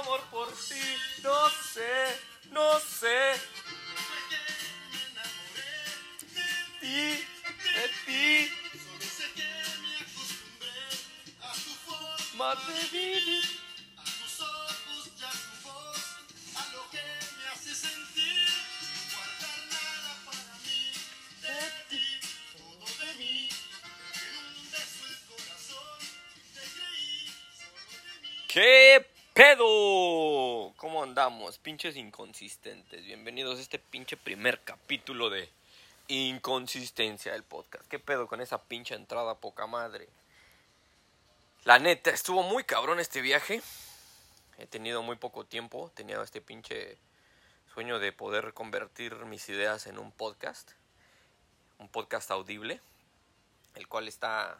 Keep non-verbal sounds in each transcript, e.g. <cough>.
amor por ti. No sé, no sé. Ti, de ti. Más de vivir. ¿Cómo andamos? Pinches inconsistentes. Bienvenidos a este pinche primer capítulo de Inconsistencia del podcast. ¿Qué pedo con esa pinche entrada poca madre? La neta, estuvo muy cabrón este viaje. He tenido muy poco tiempo. Tenía este pinche sueño de poder convertir mis ideas en un podcast. Un podcast audible. El cual está.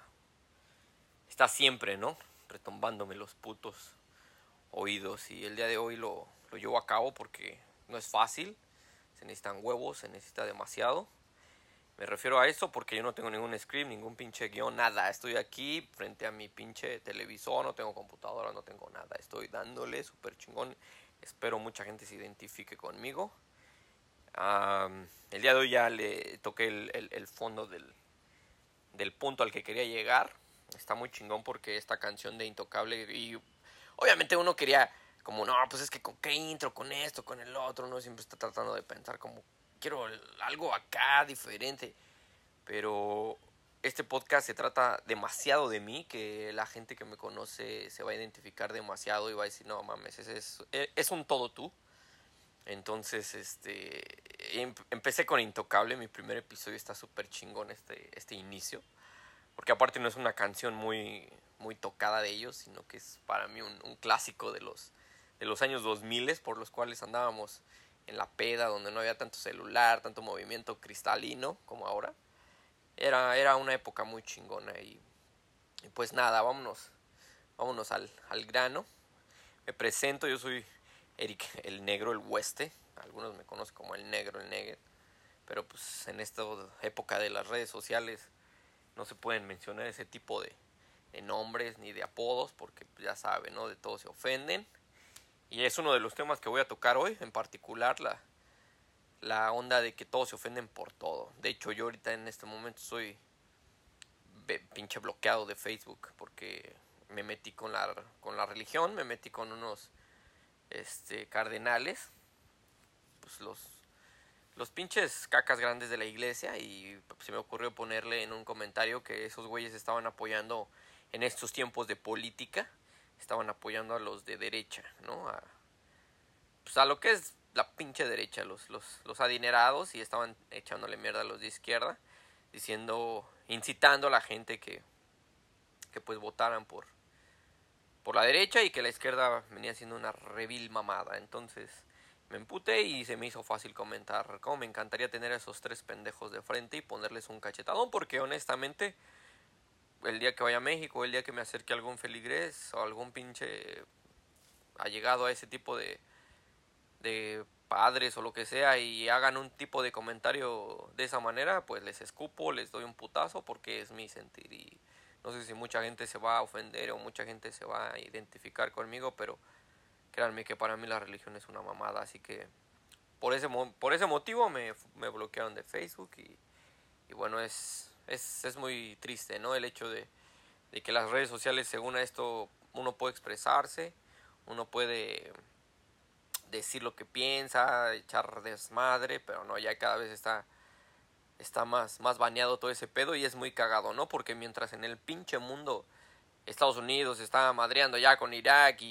Está siempre, ¿no? Retombándome los putos oídos. Y el día de hoy lo, lo llevo a cabo porque no es fácil. Se necesitan huevos, se necesita demasiado. Me refiero a eso porque yo no tengo ningún script, ningún pinche guion, nada. Estoy aquí frente a mi pinche televisor, no tengo computadora, no tengo nada. Estoy dándole súper chingón. Espero mucha gente se identifique conmigo. Um, el día de hoy ya le toqué el, el, el fondo del, del punto al que quería llegar. Está muy chingón porque esta canción de Intocable y obviamente uno quería como no, pues es que con qué intro, con esto, con el otro, uno siempre está tratando de pensar como quiero algo acá diferente. Pero este podcast se trata demasiado de mí, que la gente que me conoce se va a identificar demasiado y va a decir, no mames, ese es, es un todo tú. Entonces, este, empecé con Intocable, mi primer episodio está súper chingón este, este inicio, porque aparte no es una canción muy, muy tocada de ellos, sino que es para mí un, clásico de los, de los años 2000 por los cuales andábamos en la peda, donde no había tanto celular, tanto movimiento cristalino como ahora. Era, era una época muy chingona y, y pues nada, vámonos, vámonos al, al, grano. Me presento, yo soy Eric el Negro, el Hueste. Algunos me conocen como el Negro, el Negro. Pero pues en esta época de las redes sociales no se pueden mencionar ese tipo de, de nombres ni de apodos porque ya saben, ¿no? De todos se ofenden. Y es uno de los temas que voy a tocar hoy, en particular la, la onda de que todos se ofenden por todo. De hecho, yo ahorita en este momento soy pinche bloqueado de Facebook porque me metí con la, con la religión, me metí con unos este, cardenales, pues los, los pinches cacas grandes de la iglesia y se me ocurrió ponerle en un comentario que esos güeyes estaban apoyando en estos tiempos de política estaban apoyando a los de derecha, ¿no? A, pues a lo que es la pinche derecha, los, los, los adinerados, y estaban echándole mierda a los de izquierda, diciendo, incitando a la gente que, que pues votaran por, por la derecha y que la izquierda venía siendo una revil mamada. Entonces me emputé y se me hizo fácil comentar cómo me encantaría tener a esos tres pendejos de frente y ponerles un cachetadón, porque honestamente el día que vaya a México, el día que me acerque a algún feligrés o algún pinche ha llegado a ese tipo de, de padres o lo que sea y hagan un tipo de comentario de esa manera, pues les escupo, les doy un putazo porque es mi sentir y no sé si mucha gente se va a ofender o mucha gente se va a identificar conmigo, pero créanme que para mí la religión es una mamada, así que por ese, por ese motivo me, me bloquearon de Facebook y, y bueno, es, es, es muy triste, ¿no? El hecho de, de que las redes sociales, según esto, uno puede expresarse, uno puede decir lo que piensa, echar desmadre, pero no, ya cada vez está, está más, más baneado todo ese pedo y es muy cagado, ¿no? Porque mientras en el pinche mundo Estados Unidos está madreando ya con Irak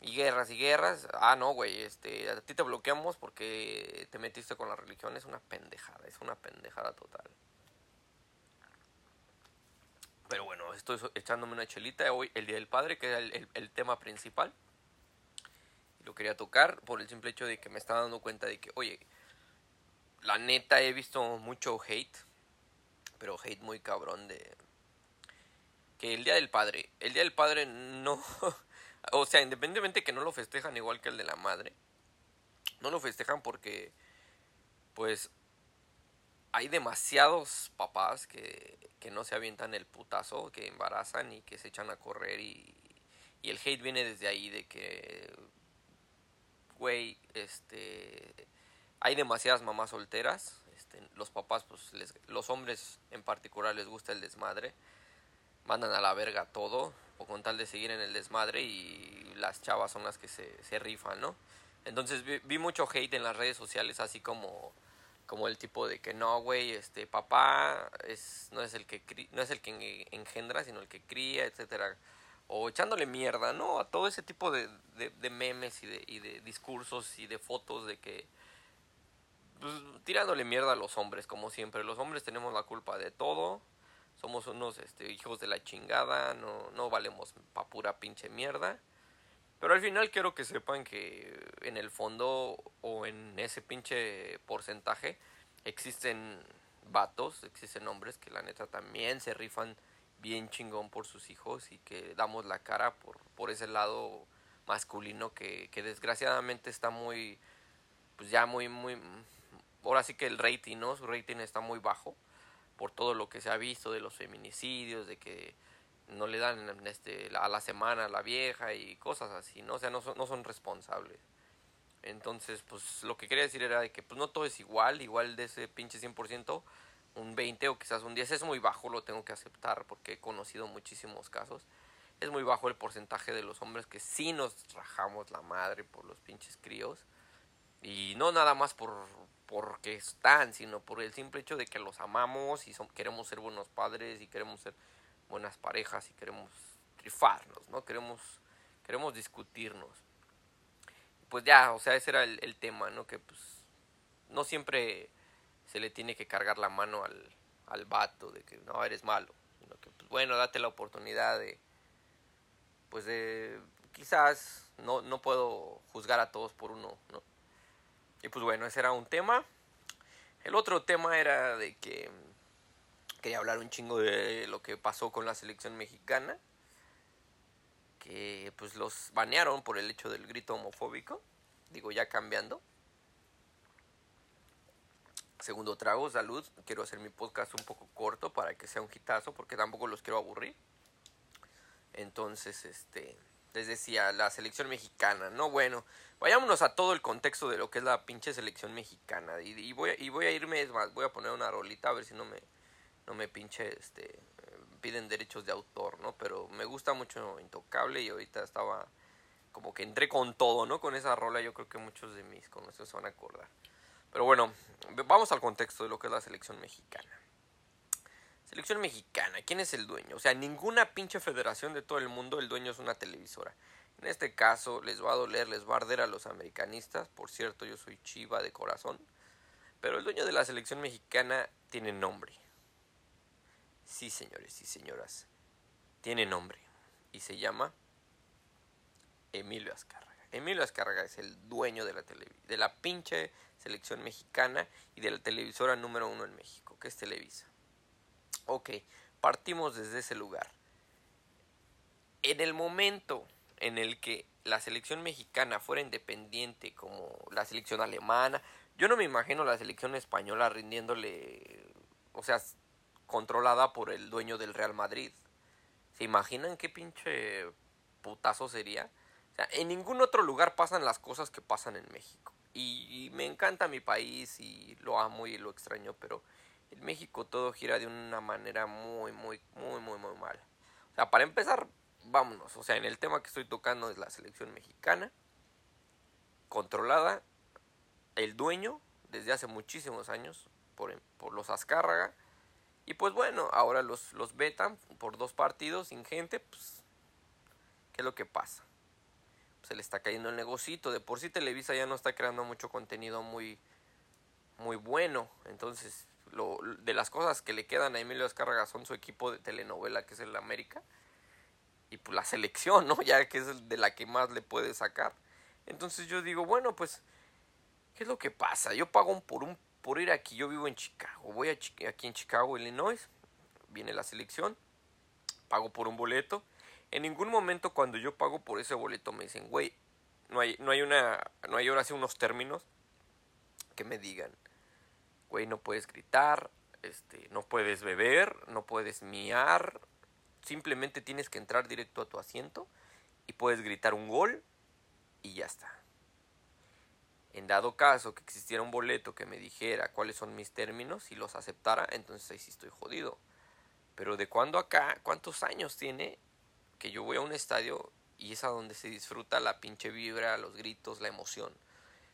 y, guerras y guerras. Ah, no, güey, este, a ti te bloqueamos porque te metiste con la religión. Es una pendejada, es una pendejada total. Pero bueno, estoy echándome una chelita hoy, el Día del Padre, que era el, el, tema principal. Lo quería tocar por el simple hecho de que me estaba dando cuenta de que, oye, la neta he visto mucho hate, pero hate muy cabrón de... Que el Día del Padre, el Día del Padre no... <laughs> O sea, independientemente que no lo festejan igual que el de la madre, no lo festejan porque, pues, hay demasiados papás que, que no se avientan el putazo, que embarazan y que se echan a correr y, y el hate viene desde ahí, de que, güey, este, hay demasiadas mamás solteras, este, los papás, pues, les, los hombres en particular les gusta el desmadre, mandan a la verga todo, con tal de seguir en el desmadre, y las chavas son las que se, rifan, ¿no? Entonces vi, vi mucho hate en las redes sociales, así como como el tipo de que no, güey, este papá no es el que no es el que engendra, sino el que cría, etcétera. O echándole mierda, ¿no? A todo ese tipo de, memes y de, y de discursos y de fotos de que pues, tirándole mierda a los hombres, como siempre. Los hombres tenemos la culpa de todo. Somos unos este, hijos de la chingada, no, no valemos pa' pura pinche mierda. Pero al final quiero que sepan que en el fondo o en ese pinche porcentaje existen vatos, existen hombres que la neta también se rifan bien chingón por sus hijos y que damos la cara por, por ese lado masculino que, que desgraciadamente está muy, pues ya muy, muy, ahora sí que el rating, ¿no? Su rating está muy bajo por todo lo que se ha visto de los feminicidios, de que no le dan este, a la semana a la vieja y cosas así, ¿no? O sea, no son, no son responsables. Entonces, pues lo que quería decir era de que pues no todo es igual, igual de ese pinche 100%, un 20 o quizás un 10 es muy bajo, lo tengo que aceptar porque he conocido muchísimos casos. Es muy bajo el porcentaje de los hombres que sí nos rajamos la madre por los pinches críos. Y no nada más por porque están, sino por el simple hecho de que los amamos y queremos ser buenos padres y queremos ser buenas parejas y queremos trifarnos, ¿no? Queremos, queremos discutirnos. Pues ya, o sea, ese era el, el, tema, ¿no? Que pues no siempre se le tiene que cargar la mano al, al vato de que no, eres malo. Sino que, pues bueno, date la oportunidad de, pues de, quizás no, no puedo juzgar a todos por uno, ¿no? Y pues bueno, ese era un tema. El otro tema era de que quería hablar un chingo de lo que pasó con la selección mexicana. Que pues los banearon por el hecho del grito homofóbico. Digo, ya cambiando. Segundo trago, salud. Quiero hacer mi podcast un poco corto para que sea un hitazo porque tampoco los quiero aburrir. Entonces, este, les decía, la selección mexicana, no bueno, vayámonos a todo el contexto de lo que es la pinche selección mexicana y, voy, y voy a irme, más, voy a poner una rolita a ver si no me, no me pinche, este, piden derechos de autor, ¿no? Pero me gusta mucho Intocable y ahorita estaba como que entré con todo, ¿no? Con esa rola yo creo que muchos de mis conocidos se van a acordar. Pero bueno, vamos al contexto de lo que es la selección mexicana. Selección mexicana, ¿quién es el dueño? O sea, ninguna pinche federación de todo el mundo, el dueño es una televisora. En este caso, les va a doler, les va a arder a los americanistas. Por cierto, yo soy chiva de corazón. Pero el dueño de la selección mexicana tiene nombre. Sí, señores y señoras. Tiene nombre. Y se llama Emilio Azcárraga. Emilio Azcárraga es el dueño de la, de la pinche selección mexicana y de la televisora número uno en México, que es Televisa. Ok, partimos desde ese lugar. En el momento en el que la selección mexicana fuera independiente como la selección alemana, yo no me imagino la selección española rindiéndole, o sea, controlada por el dueño del Real Madrid. ¿Se imaginan qué pinche putazo sería? En ningún otro lugar pasan las cosas que pasan en México. Y me encanta mi país y lo amo y lo extraño, pero en México todo gira de una manera muy, muy, muy, muy, muy mala. O sea, para empezar, vámonos. O sea, en el tema que estoy tocando es la selección mexicana, controlada, el dueño, desde hace muchísimos años, por, por los Azcárraga. Y pues bueno, ahora los, los vetan por dos partidos sin gente, pues, ¿qué es lo que pasa? Se le está cayendo el negocito. De por sí Televisa ya no está creando mucho contenido muy, muy bueno. Entonces, lo, de las cosas que le quedan a Emilio Azcárraga son su equipo de telenovela, que es el América, y pues la selección, ¿no? <laughs> Ya que es de la que más le puede sacar. Entonces yo digo, bueno, pues, ¿qué es lo que pasa? Yo pago por un por ir aquí, yo vivo en Chicago, voy a aquí en Chicago, Illinois, viene la selección, pago por un boleto. En ningún momento cuando yo pago por ese boleto me dicen, güey, no hay, no hay una, no hay ahora sí unos términos que me digan, güey, no puedes gritar, este, no puedes beber, no puedes miar, simplemente tienes que entrar directo a tu asiento y puedes gritar un gol y ya está. En dado caso que existiera un boleto que me dijera cuáles son mis términos y los aceptara, entonces ahí sí estoy jodido. Pero de cuando acá, ¿cuántos años tiene que yo voy a un estadio y es a donde se disfruta la pinche vibra, los gritos, la emoción?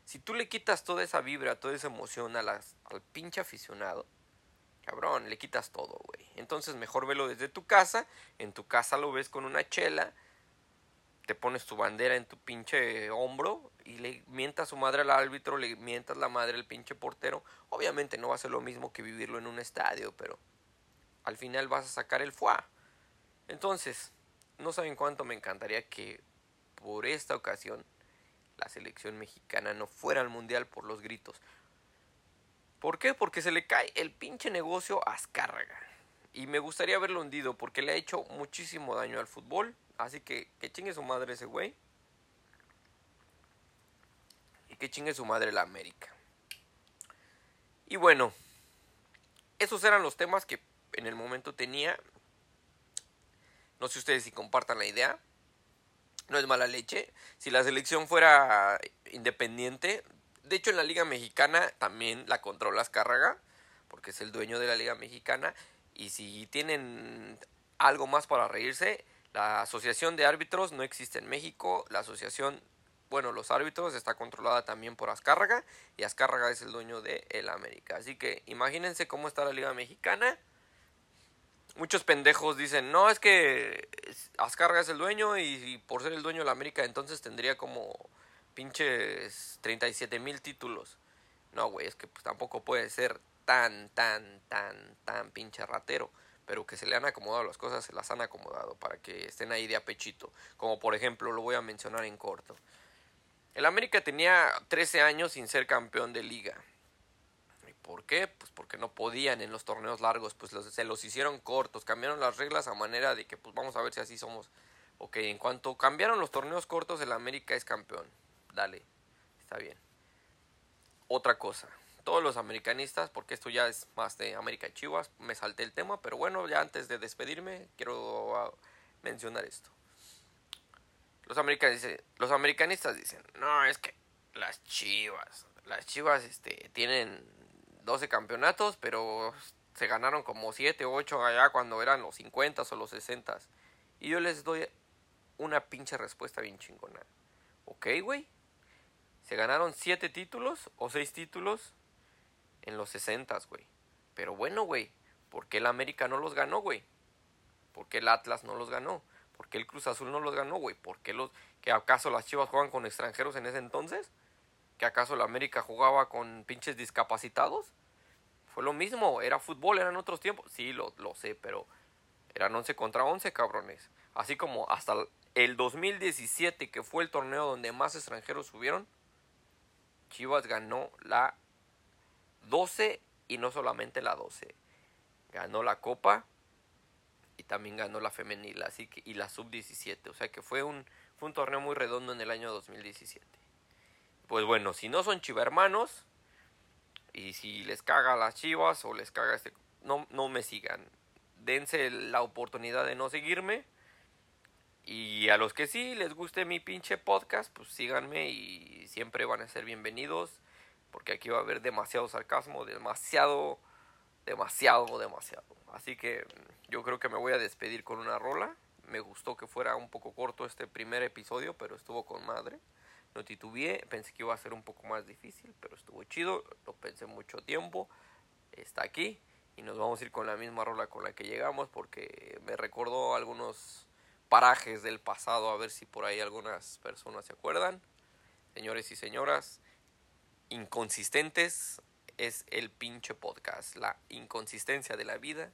Si tú le quitas toda esa vibra, toda esa emoción a al pinche aficionado, cabrón, le quitas todo, güey. Entonces mejor velo desde tu casa, en tu casa lo ves con una chela, te pones tu bandera en tu pinche hombro y le mientas su madre al árbitro, le mientas la madre al pinche portero. Obviamente no va a ser lo mismo que vivirlo en un estadio, pero al final vas a sacar el fuá. Entonces, no saben cuánto me encantaría que por esta ocasión la selección mexicana no fuera al mundial por los gritos. ¿Por qué? Porque se le cae el pinche negocio a Azcárraga. Y me gustaría verlo hundido porque le ha hecho muchísimo daño al fútbol. Así que que chingue su madre ese güey. Y que chingue su madre la América. Y bueno, esos eran los temas que en el momento tenía. No sé ustedes si compartan la idea. No es mala leche. Si la selección fuera independiente, de hecho en la Liga Mexicana también la controla Azcárraga, porque es el dueño de la Liga Mexicana. Y si tienen algo más para reírse, la asociación de árbitros no existe en México. La asociación, bueno, los árbitros está controlada también por Azcárraga. Y Azcárraga es el dueño de el América. Así que imagínense cómo está la Liga Mexicana muchos pendejos dicen, no, es que Azcarga es el dueño y, por ser el dueño de la América entonces tendría como pinches 37 mil títulos. No, güey, es que pues, tampoco puede ser tan, tan, tan, tan pinche ratero. Pero que se le han acomodado las cosas, se las han acomodado para que estén ahí de apechito. Como por ejemplo, lo voy a mencionar en corto. El América tenía 13 años sin ser campeón de liga. ¿Por qué? Pues porque no podían en los torneos largos, pues se los hicieron cortos, cambiaron las reglas a manera de que pues vamos a ver si así somos. Ok, en cuanto cambiaron los torneos cortos, el América es campeón. Dale, está bien. Otra cosa, todos los americanistas, porque esto ya es más de América y Chivas, me salté el tema, pero bueno, ya antes de despedirme, quiero ah, mencionar esto. Los, americanistas, los americanistas dicen, no, es que las Chivas, las Chivas este, tienen 12 campeonatos, pero se ganaron como 7 o 8 allá cuando eran los 50 o los 60. Y yo les doy una pinche respuesta bien chingona. Ok, güey. Se ganaron 7 títulos o 6 títulos en los 60, güey. Pero bueno, güey. ¿Por qué el América no los ganó, güey? ¿Por qué el Atlas no los ganó? ¿Por qué el Cruz Azul no los ganó, güey? ¿Por qué los... ¿Que acaso las Chivas juegan con extranjeros en ese entonces? ¿Que acaso la América jugaba con pinches discapacitados? Fue lo mismo, era fútbol, eran otros tiempos. Sí, lo, lo sé, pero eran 11 contra 11, cabrones. Así como hasta el 2017, que fue el torneo donde más extranjeros subieron, Chivas ganó la 12 y no solamente la 12. Ganó la Copa y también ganó la femenil así que, y la sub 17. O sea que fue un, fue un torneo muy redondo en el año 2017. Pues bueno, si no son chivermanos y si les caga las chivas o les caga este... No, no me sigan. Dense la oportunidad de no seguirme. Y a los que sí les guste mi pinche podcast, pues síganme y siempre van a ser bienvenidos. Porque aquí va a haber demasiado sarcasmo, demasiado, demasiado, demasiado. Así que yo creo que me voy a despedir con una rola. Me gustó que fuera un poco corto este primer episodio, pero estuvo con madre. No titubeé, pensé que iba a ser un poco más difícil, pero estuvo chido, lo pensé mucho tiempo, está aquí y nos vamos a ir con la misma rola con la que llegamos porque me recordó algunos parajes del pasado, a ver si por ahí algunas personas se acuerdan. Señores y señoras, inconsistentes es el pinche podcast, la inconsistencia de la vida,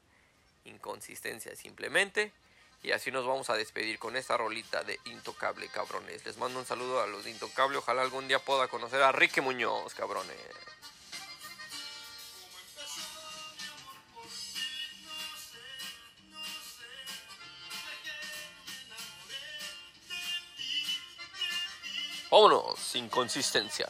inconsistencia simplemente. Y así nos vamos a despedir con esta rolita de Intocable, cabrones. Les mando un saludo a los de Intocable. Ojalá algún día pueda conocer a Ricky Muñoz, cabrones. Vámonos, sin consistencia.